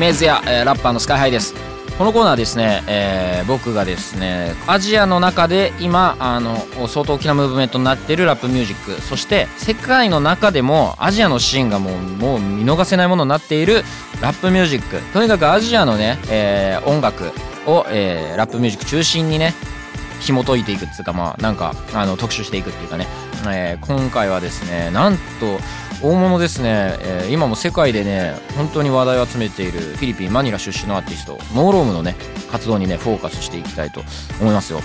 メージや、えーラッパーのスカイハイです。このコーナーですね、えー僕がですねアジアの中で今あの相当大きなムーブメントになっているラップミュージックそして世界の中でもアジアのシーンがもうもう見逃せないものになっているラップミュージック。とにかくアジアのね、えー音楽を、えーラップミュージック中心にね紐解いていくっていうかまあなんかあの特集していくっていうかね、えー今回はですねなんと大物ですね、えー今も世界でね本当に話題を集めているフィリピンマニラ出身のアーティストノーロームのね活動にねフォーカスしていきたいと思いますよ。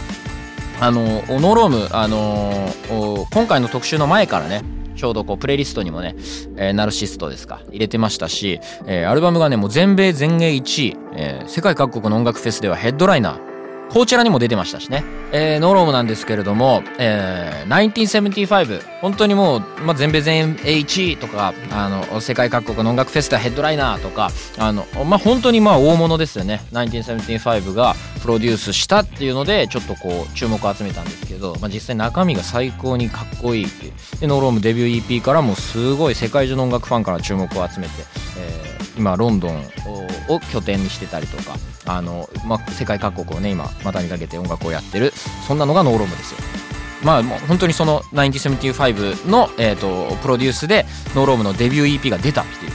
あのノーロームあのお今回の特集の前からねちょうどこうプレイリストにもね、えーナルシストですか入れてましたし、えーアルバムがねもう全米全英1位、えー世界各国の音楽フェスではヘッドライナーこちらにも出てましたしね。えーノーロムなんですけれども、えー1975、本当にもう、まあ、全米全英1位とか、あの、世界各国の音楽フェスタヘッドライナーとか、あの、まあ、本当にまあ大物ですよね。1975がプロデュースしたっていうので、ちょっとこう、注目を集めたんですけど、まあ、実際中身が最高にかっこいいっていう。で、ノーロームデビュー EP からもすごい世界中の音楽ファンから注目を集めて、えー今ロンドンを拠点にしてたりとかあの、まあ、世界各国をね今股にかけて音楽をやってるそんなのが No Rome ですよ。まあもう本当にその1975の、えー、とプロデュースで No Rome のデビュー EP が出たっていう。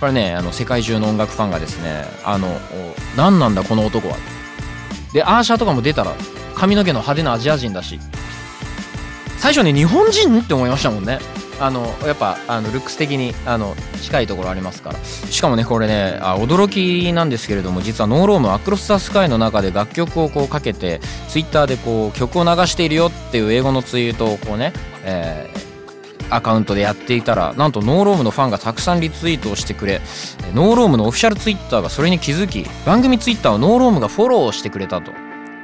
これねあの世界中の音楽ファンがですねあの何なんだこの男は。でアーシャーとかも出たら髪の毛の派手なアジア人だし。最初ね日本人って思いましたもんね。あのやっぱあのルックス的にあの近いところありますから。しかもねこれねあ驚きなんですけれども実は No Rome アクロス・ザ・スカイの中で楽曲をこうかけてツイッターでこう曲を流しているよっていう英語のツイートをこうね、えーアカウントでやっていたらなんと No Rome のファンがたくさんリツイートをしてくれえ No Rome のオフィシャルツイッターがそれに気づき番組ツイッターを No Rome がフォローしてくれたと。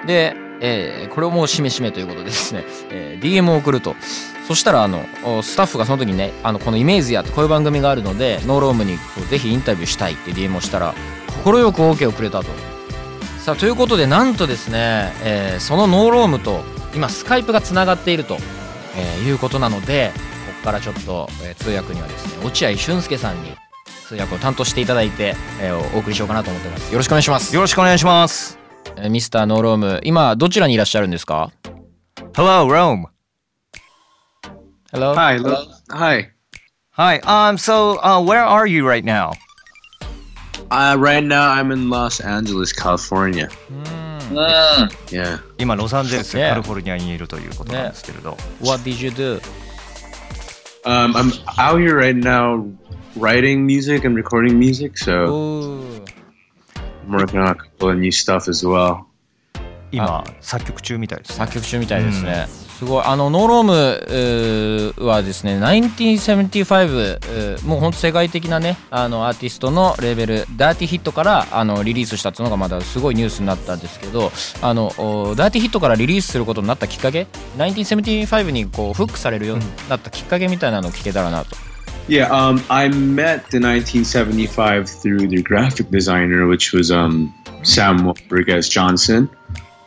で、えーこれをもうしめしめということでですね、えー DM を送ると。そしたらあのスタッフがその時にねあのこのイメージやってこういう番組があるので No Rome にぜひインタビューしたいって DM をしたら快く OK をくれたと。さあということでなんとですね、えーそのノーロームと今スカイプがつながっていると、えいうことなのでここからちょっと、え通訳にはですね落合俊介さんに通訳を担当していただいて、えお送りしようかなと思ってます。よろしくお願いします。よろしくお願いします。えーミスターノーローム今どちらにいらっしゃるんですか Hello, Rome. Hello? Hi, hello. Hi. Hi. Um. So, uh, where are you right now? Uh, right now I'm in Los Angeles, California. うん Yeah. 今ロサンゼルス、 Yeah. カリフォルニアにいるということなんですけれど。 What did you do? Um, I'm out here right now writing music and recording music, so おー I'm working on a couple of new stuff as well. 今作曲中みたいです、ね。作曲中みたいですね、すごい。あのノーロームはですね1975うーもうほんと世界的なねあのアーティストのレーベルダーティヒットからあのリリースしたっていうのがまだすごいニュースになったんですけどあのおダーティヒットからリリースすることになったきっかけ？1975にこうフックされるようになったきっかけみたいなのを聞けたらなと、Yeah, um, I met the 1975 through the graphic designer, which was um, Sam Rodriguez Johnson.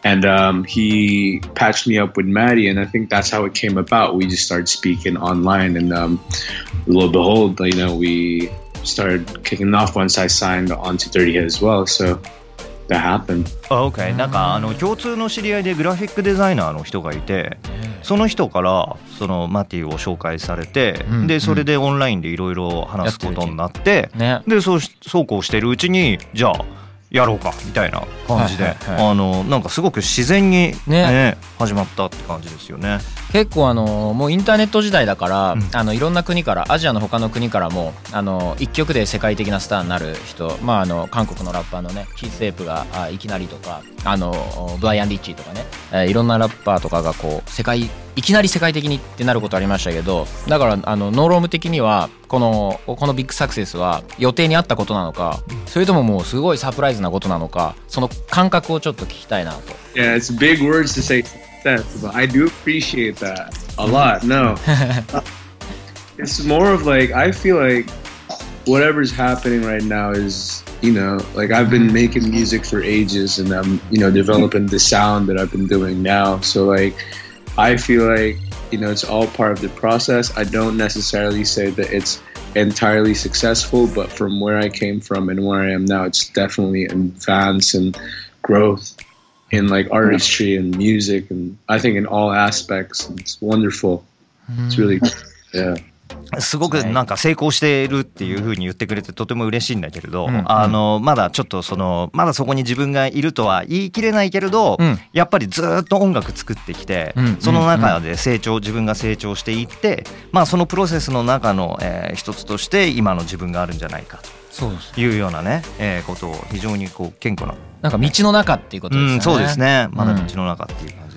And um, he patched me up with Maddie, and I think that's how it came about. We just started speaking online, and um, lo and behold, you know, we started kicking off once I signed on to 30 Hit as well. So that happened. あ、OK。なんかあの共通の知り合いでグラフィックデザイナーの人がいて、その人からそのマティを紹介されて、うん。でそれでオンラインでいろいろ話すことになって、ね。でそうしそうこうしてるうちにじゃあやろうかみたいな感じで、はいはいはい。あのなんかすごく自然にね。ね始まったって感じですよね。結構あのもうインターネット時代だから、うん。あのいろんな国からアジアの他の国からもあの一曲で世界的なスターになる人、まあ、あの韓国のラッパーのね Keith Ape があいきなりとかあのブライアン・リッチーとかね、えーいろんなラッパーとかがこう世界いきなり世界的にってなることありましたけどだからあの No Rome 的にはこのこの big success は予定にあったことなのかそれとももうすごいサプライズなことなのかその感覚をちょっと聞きたいなと Yeah, it's big words to say success, but I do appreciate that a lot. No, it's more of like I feel like whatever's happening right now is you know like I've been making music for ages and I'm you know developing the sound that I've been doing now. So like I feel like you know it's all part of the process. I don't necessarily say that it's entirely successful, but from where I came from and where I am now, it's definitely advance and growth in like artistry and music and I think in all aspects. It's wonderful. It's really hmm. yeah. すごくなんか成功しているっていう風に言ってくれてとても嬉しいんだけれど、うんあのまだちょっとそのまだそこに自分がいるとは言い切れないけれど、うん。やっぱりずっと音楽作ってきて、うんその中で成長自分が成長していって、まあ、そのプロセスの中の、えー一つとして今の自分があるんじゃないか。そういうようなね、えーことを非常にこう謙虚な、なんか道の中っていうことですよね、うん、そうですね。まだうん。道の中っていう感。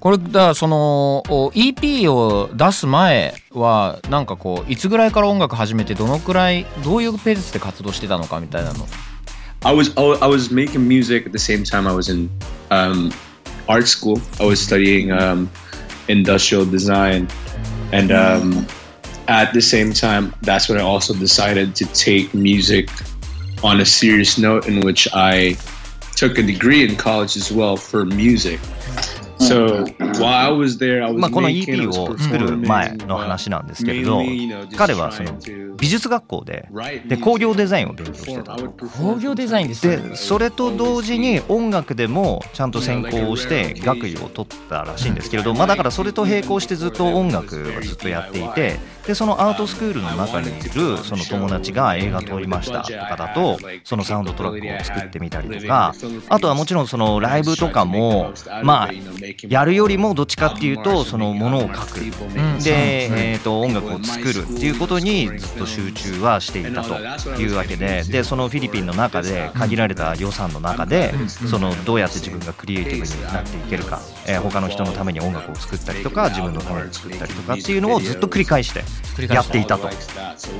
これだその EP を出す前はなんかこういつぐらいから音楽始めてどのくらいどういうペースで活動してたのかみたいなの I was I was making music at the same time I was in um, art school. I was studying um, industrial design, and um, at the same time, that's when I also decided to take music on a serious note, in which I took a degree in college as well for music. So while I was there, I was まあ、この EP を作る前の話なんですけれど彼はその美術学校でで工業デザインを勉強して.た。工業デザインですね。でそれと同時に音楽でもちゃんと専攻をして学位を取ったらしいんですけれど、まあ、だからそれと並行してずっと音楽はずっとやっていてでそのアートスクールの中にいるその友達が映画撮りましたとかだとそのサウンドトラックを作ってみたりとかあとはもちろんそのライブとかもまあやるよりもどっちかっていうとそのものを書く。で、えー、と音楽を作るっていうことにずっと集中はしていたというわけででそのフィリピンの中で限られた予算の中でそのどうやって自分がクリエイティブになっていけるか、えー他の人のために音楽を作ったりとか自分のために作ったりとかっていうのをずっと繰り返してやっていたと。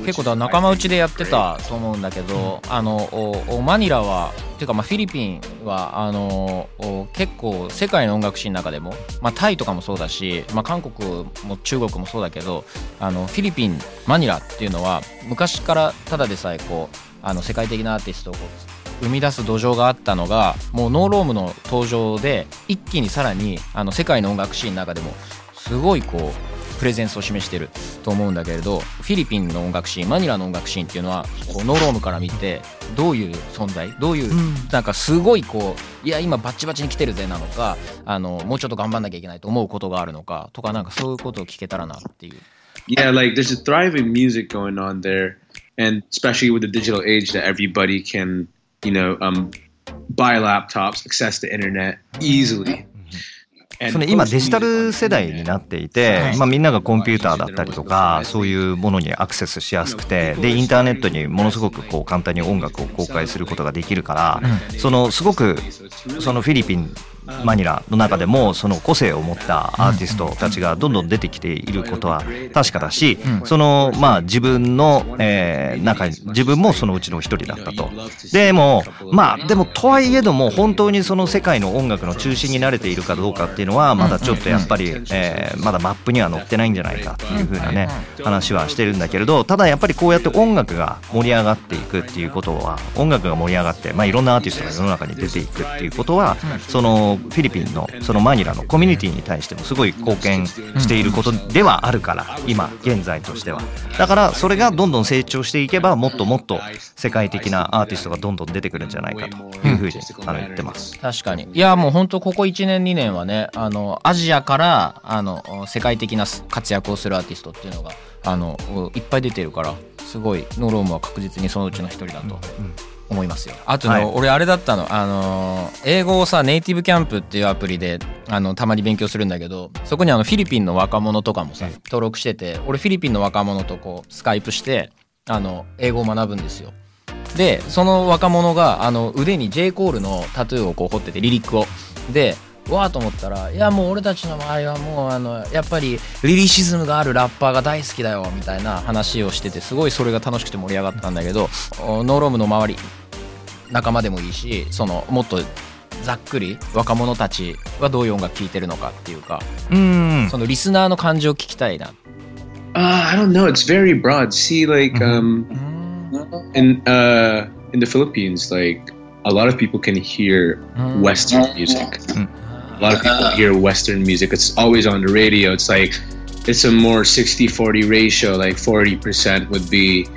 結構だ仲間内でやってたと思うんだけど、あのおおマニラはっていうかまあフィリピンはあのお結構世界の音楽シーンの中でも、まあ、タイとかもそうだし、まあ、韓国も中国もそうだけどあのフィリピンマニラっていうのは昔からただでさえこうあの世界的なアーティストを生み出す土壌があったのがもうノーロームの登場で一気にさらにあの世界の音楽シーンの中でもすごいこうプレゼンスを示してると思うんだけれどフィリピンの音楽シーンマニラの音楽シーンっていうのはこうノーロームから見てどういう存在どういう、なんかすごいこういや今バッチバチに来てるぜなのかあのもうちょっと頑張んなきゃいけないと思うことがあるのかとかなんかそういうことを聞けたらなっていう。Yeah, like there's a thriving music going on there, and especially with the digital age that everybody can, you know, um, buy laptops, access the internet easily. その今デジタル世代.になっていて、まあ、みんながコンピューターだったりとかそういうものにアクセスしやすくてでインターネットにものすごくこう簡単に音楽を公開することができるから、そのすごくそのフィリピンマニラの中でもその個性を持ったアーティストたちがどんどん出てきていることは確かだし、そのまあ自分の、えー中に自分もそのうちの一人だったと。でもまあでもとはいえども本当にその世界の音楽の中心に慣れているかどうかっていうのはまだちょっとやっぱり、えーまだマップには載ってないんじゃないかっていう風なね話はしてるんだけれどただやっぱりこうやって音楽が盛り上がっていくっていうことは音楽が盛り上がって、まあ、いろんなアーティストが世の中に出ていくっていうことはそのフィリピンのそのマニラのコミュニティに対してもすごい貢献していることではあるから今現在としては。だからそれがどんどん成長していけばもっともっと世界的なアーティストがどんどん出てくるんじゃないかというふうにあの言ってます。確かに。いやもう本当ここ1年2年はねあのアジアからあの世界的な活躍をするアーティストっていうのがあのいっぱい出てるからすごいノロームは確実にそのうちの一人だと。思いますよ。あとね、はい。俺あれだったの。あの英語をさネイティブキャンプっていうアプリであのたまに勉強するんだけどそこにあのフィリピンの若者とかもさ登録してて俺フィリピンの若者とこうスカイプしてあの英語を学ぶんですよ。でその若者があの腕に J コールのタトゥーをこう彫っててリリックを。でうわーと思ったらいやもう俺たちの周りはもうあのやっぱりリリシズムがあるラッパーが大好きだよみたいな話をしててすごいそれが楽しくて盛り上がったんだけどおノーロームの周り仲間でもいいしそのもっとざっくり若者たちはどういう音楽聴いてるのかっていうかうんそのリスナーの感情を聞きたいな。Uh, I don't know. It's very broad. See, like um, うん、in uh, in the Philippines, like a lot of people can hear Western music. A lot of people hear Western music. It's always on the radio. It's like it's a more 60-40 ratio. Like 40% would be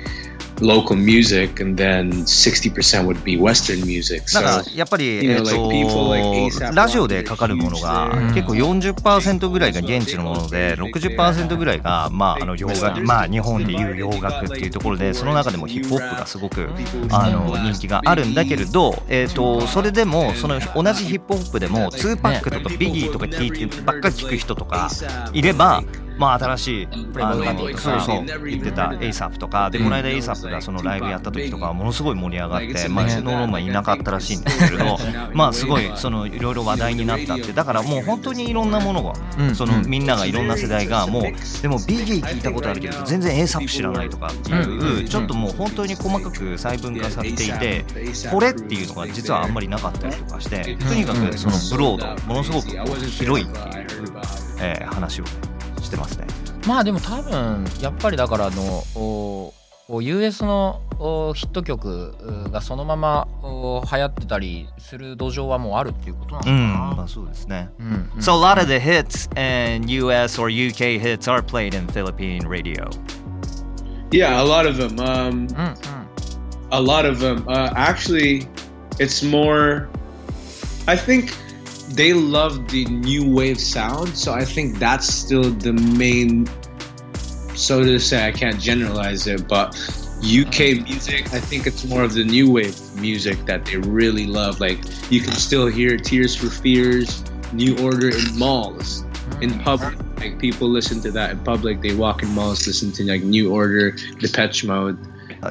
local music, and then 60% would be Western music. So かやっぱり、you え know, っ like people like とラジオでかかるものがうん結構40%ぐらいが現地のもので60%ぐらいが、まあ、あの洋楽、まあ、日本でいう洋楽っていうところでその中でもヒップホップがすごくあの人気があるんだけれど、えっとそれでもその同じヒップホップでも2パックとかビギーとか聞いてばっかり聞く人とかいれば。まあ新しいあのそうそう言ってた ASAP とかでこの間 ASAP がそのライブやった時とかはものすごい盛り上がって、まあ、ノーローマンいなかったらしいんですけれど まあすごいそのいろいろ話題になったってだからもう本当にいろんなものがうん。そのみんながいろんな世代がもうでもビギー聞いたことあるけど全然 ASAP 知らないとかっていうちょっともう本当に細かく細分化されていてこれっていうのが実はあんまりなかったりとかしてとにかくそのブロードものすごく広いっていう、えー話をしてますね。まあでも多分やっぱりだからあの US のおヒット曲うがそのままお流行ってたりする土壌はもうあるっていうことなのかうん、な。まあそうですね。うんうん So a lot of the hits and US or UK hits are played in Philippine radio. yeah, a lot of them. Um, a lot of them. Uh, actually, it's more. I think they love the new wave sound, so I think that's still the main. So to say, I can't generalize it, but UK music, I think it's more of the new wave music that they really love. Like you can still hear Tears for Fears, New Order in malls, in public. Like people listen to that in public. They walk in malls, listen to like New Order, Depeche Mode.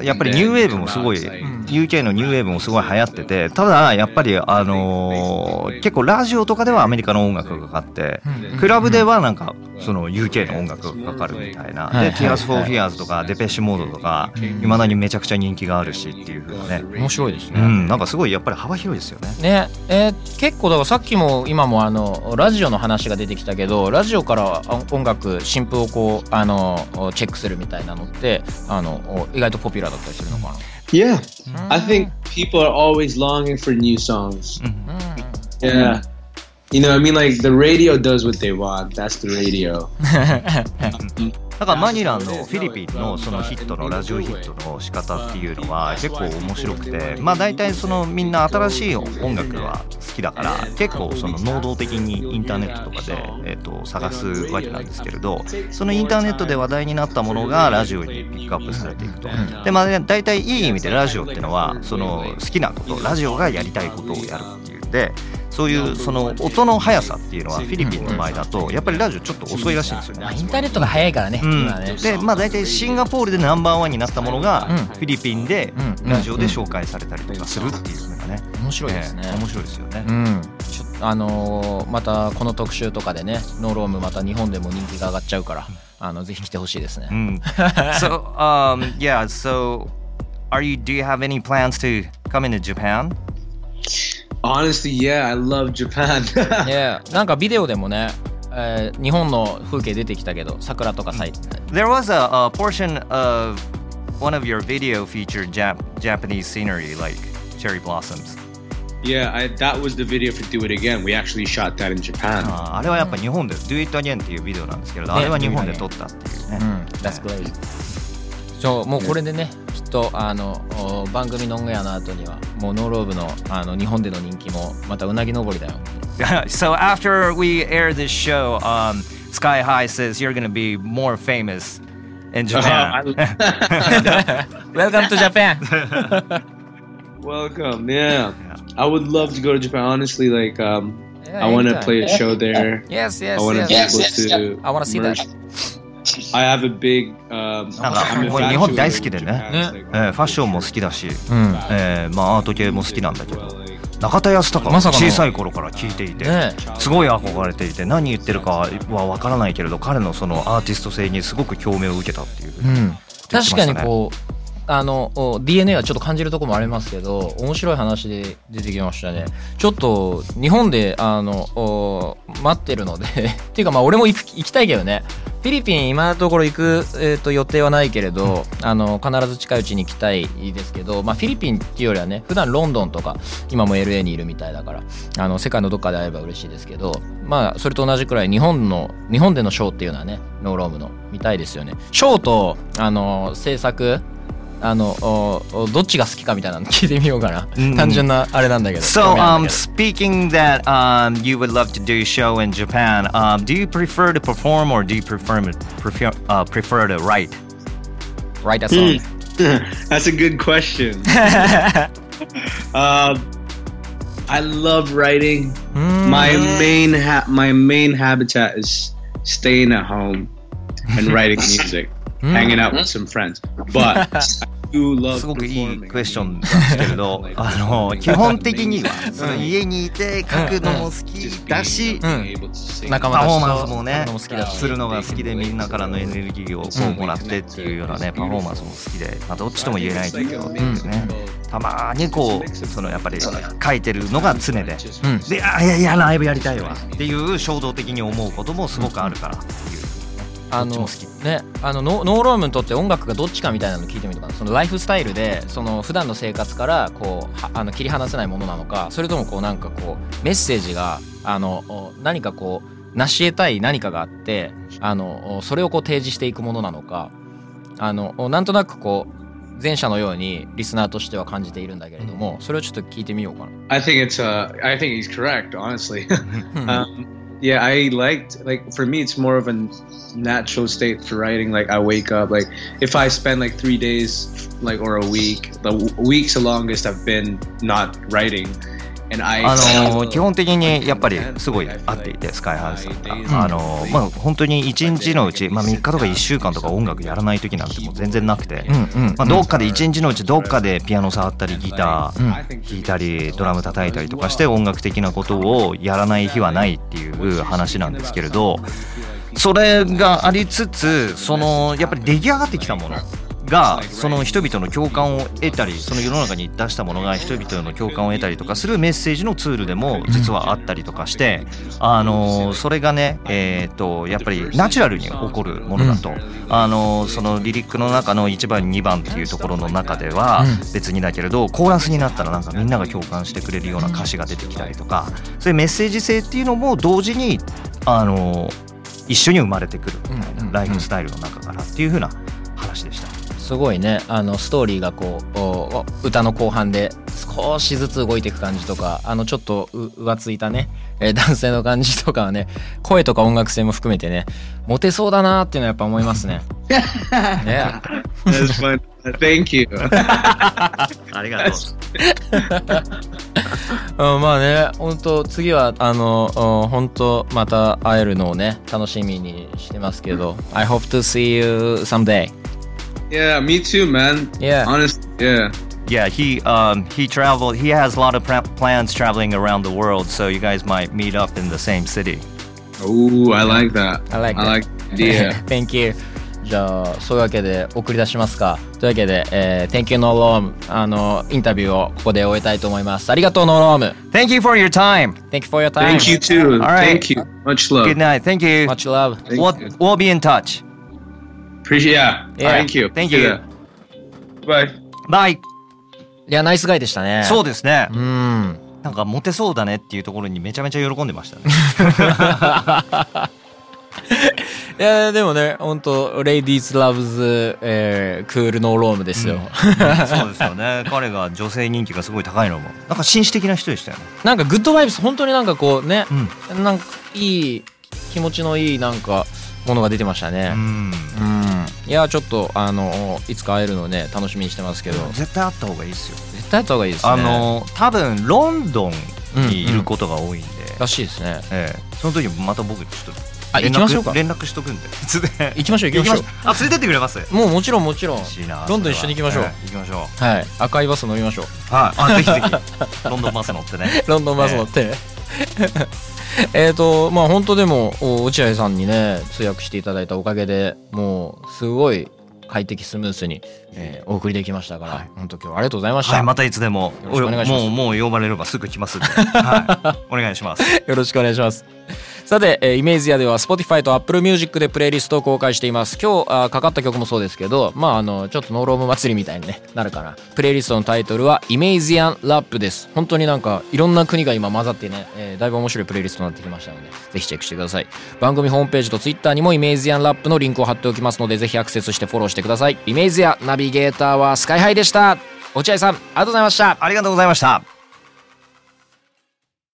やっぱりニューウェーブもすごい、UK のニューウェーブもすごい流行ってて、ただやっぱりあのー結構ラジオとかではアメリカの音楽がかかって、クラブではなんかその UK の音楽がかかるみたいな。で、Tears for Fears とかデペッシュモードとか、いまだにめちゃくちゃ人気があるしっていう風なね。面白いですね。うん、なんかすごいやっぱり幅広いですよね。ね。えー結構だからさっきも今もあのラジオの話が出てきたけどラジオからあ音楽新譜をこうあのチェックするみたいなのってあのお意外とポピュだったりするのか Yeah, な I think people are always longing for new songs. うん Yeah. You know, I mean, like the radio does what they want. That's the radio. だからマニラのフィリピンのそのヒットのラジオヒットの仕方っていうのは結構面白くてまあ大体そのみんな新しい音楽は好きだから結構その能動的にインターネットとかで、え、と探すわけなんですけれどそのインターネットで話題になったものがラジオにピックアップされていくと。でまあ大体いい意味でラジオっていうのはその好きなことラジオがやりたいことをやるっていうんでそういうその音の速さっていうのはフィリピンの場合だとやっぱりラジオちょっと遅いらしいんですよね。まあ。インターネットが早いからね、ね。でまあ大体シンガポールでナンバーワンになったものが、うん。フィリピンでうんラジオで紹介されたりとかするっていうのがね、面白いですね、ええ面白いですよね、うん、ちょっとあのーまたこの特集とかでねノーロームまた日本でも人気が上がっちゃうからあのぜひ来てほしいですね、うん。So um yeah so are you do you have any plans to come into Japan? Honestly, yeah, I love Japan. いやなんかビデオでもね、えー日本の風景出てきたけど桜とか咲いて there was a, a portion of one of your video featured Jap- Japanese scenery like cherry blossoms yeah, I, that was the video for Do It Again. We actually shot that in Japan. あーあれはやっぱ日本で Do It Again っていうビデオなんですけれど、ねあれは日本で撮ったっていうね、うん That's great そうもうこれでねきっとあのお番組のオンエアの後にはもうノーローブのあの日本での人気もまたうなぎ登りだよ so after we air this show, um, Sky High says you're gonna be more famous in Japan. Welcome to Japan Welcome, yeah. I would love to go to Japan. Honestly, like, um, Yeah, I want to anytime. play a show there. Yes yes I want to yes be able to. I wanna see that. I have a big. Um, なんか日本大好きでね、like, えーファッションも好きだし、うん。えーまあ、アート系も好きなんだけど、中田康隆ま小さい頃から聞いていて、ねすごい憧れていて何言ってるかは分からないけれど彼のそのアーティスト性にすごく共鳴を受けたっていう。ふうん、確かにこうあのお DNA はちょっと感じるところもありますけど面白い話で出てきましたね。ちょっと日本であのお待ってるので っていうかまあ俺も行きたいけどね。フィリピン今のところ行く、えー、と予定はないけれどあの必ず近いうちに行きたいですけど、まあ、フィリピンっていうよりはね普段ロンドンとか今も LA にいるみたいだからあの世界のどっかで会えば嬉しいですけどまあそれと同じくらい日本の日本でのショーっていうのはねノーロームの見たいですよね。ショーとあの制作あのおおどっちが好きかみたいなの聞いてみようかな、うん単純なあれなんだけど So, 興味ある um, んだけ speaking that um, you would love to do a show in Japan, um, do you prefer to perform or do you prefer prefer uh, prefer to write? ど Write a song That's a good question. uh, I love writing. うーん My main ha- my main habitat is staying at home and writing music, Hanging out with some friends. But I do love すごくいい.クエスチョンなんですけれどあの基本的にはその家にいて書くのも好きだし、うん仲間パフォーマンスもねも好きだしするのが好きでみんなからのエネルギーをこうもらってっていうようなねパフォーマンスも好きで、まあ、どっちとも言えないけどっていうねたまにこうそのやっぱり書いてるのが常でうんであいやいやライブやりたいわっていう衝動的に思うこともすごくあるからっていうあのねあのノノーロームにとって音楽がどっちかみたいなの聞いてみるとか？なそのライフスタイルでその普段の生活からこうはあの切り離せないものなのかそれともこうなんかこうメッセージがあのお何かこう成し得たい何かがあってあのおそれをこう提示していくものなのかあのおなんとなくこう前者のようにリスナーとしては感じているんだけれどもそれをちょっと聞いてみようかな。I think it's uh I think he's correct, honestly. um, yeah, I liked like for me it's more of a natural state for writing. Like I wake up like if I spend like three days like or a week, the weeks the longest I've been not writing, あの基本的にやっぱりすごい合っていてスカイハウスさん。が、あのまあ本当に1日のうち、まあ、3日とか1週間とか音楽やらない時なんてもう全然なくて、まあ、どっかで1日のうちどっかでピアノ触ったりギターうん。弾いたりドラム叩いたりとかして音楽的なことをやらない日はないっていう話なんですけれどそれがありつつそのやっぱり出来上がってきたものがその人々の共感を得たりその世の中に出したものが人々の共感を得たりとかするメッセージのツールでも実はあったりとかしてあのそれがねえっとやっぱりナチュラルに起こるものだと。あのそのリリックの中の1番2番っていうところの中では別にだけれどコーラスになったらなんかみんなが共感してくれるような歌詞が出てきたりとかそういうメッセージ性っていうのも同時にあの一緒に生まれてくるみたいなん。ライフスタイルの中からっていう風な話でした。すごいねあのストーリーがこう歌の後半で少しずつ動いていく感じとかあのちょっとう浮ついたね、えー男性の感じとかはね声とか音楽性も含めてねモテそうだなっていうのはやっぱ思いますね。ね. Thank you. ありがとう。うん、まあね本当次はあのうん本当また会えるのをね楽しみにしてますけど I hope to see you someday. yeah, me too, man. Yeah. Honestly, yeah. Yeah, he um he traveled. He has a lot of pra- plans traveling around the world, so you guys might meet up in the same city. Oh, I like that. I like I that. like the idea. Thank you. じゃあそういうわけで送り出しますか。というわけで、えー Thank you No Room あのインタビューをここで終えたいと思います。ありがとう No Room。 Thank you for your time. Thank you for your time. Thank you too. All right. Thank you. Much love. Good night. Thank you. Much love. Thank We'll, you. we'll be in touch. Appreciate. Yeah. Yeah. Thank you. Thank you. Bye. Bye. いやナイスガイでしたね。そうですね。うん。なんかモテそうだねっていうところにめちゃめちゃ喜んでましたね。いやでもね本当 Ladies Loves、えー、クールノーロームですよ。そうですよね。彼が女性人気がすごい高いのも。なんか紳士的な人でしたよね。なんかグッドバイブス本当になんかこうね、うん。なんかいい気持ちのいいなんかものが出てましたね。うん。うん。いやちょっとあのいつか会えるのね楽しみにしてますけど。絶対あった方がいいですよ。絶対会った方がいいですね。あの多分ロンドンにいることが多いんで、らしいですね。ええ、その時また僕ちょっとあ行きましょうか。連絡しとくんで。いつで行きましょう。行きましょあ連れてってくれます？うもうもちろんもちろん。ロンドン一緒に行きましょう。行きましょう。はい。赤いバス乗りましょう。はい。あぜひぜひ。ロンドンバス乗ってね。ロンドンバス乗って。ね えっとまあ本当でもお落合さんにね通訳していただいたおかげでもうすごい快適スムースに、えーお送りできましたから、はい。本当今日はありがとうございました、はいまたいつでもお願いします。もうもう呼ばれればすぐ来ますはい。お願いします。よろしくお願いします。さて、えーイメージアでは Spotify と Apple Music でプレイリストを公開しています。今日あかかった曲もそうですけど、まああのちょっとノーローム祭りみたいに、ね、なるかな。プレイリストのタイトルはイメージアンラップです。本当になんかいろんな国が今混ざってね、えーだいぶ面白いプレイリストになってきましたので、ぜひチェックしてください。番組ホームページと Twitter にもイメージアンラップのリンクを貼っておきますので、ぜひアクセスしてフォローしてください。イメージアナビゲーターはスカイハイでした。落合さん、ありがとうございました。ありがとうございました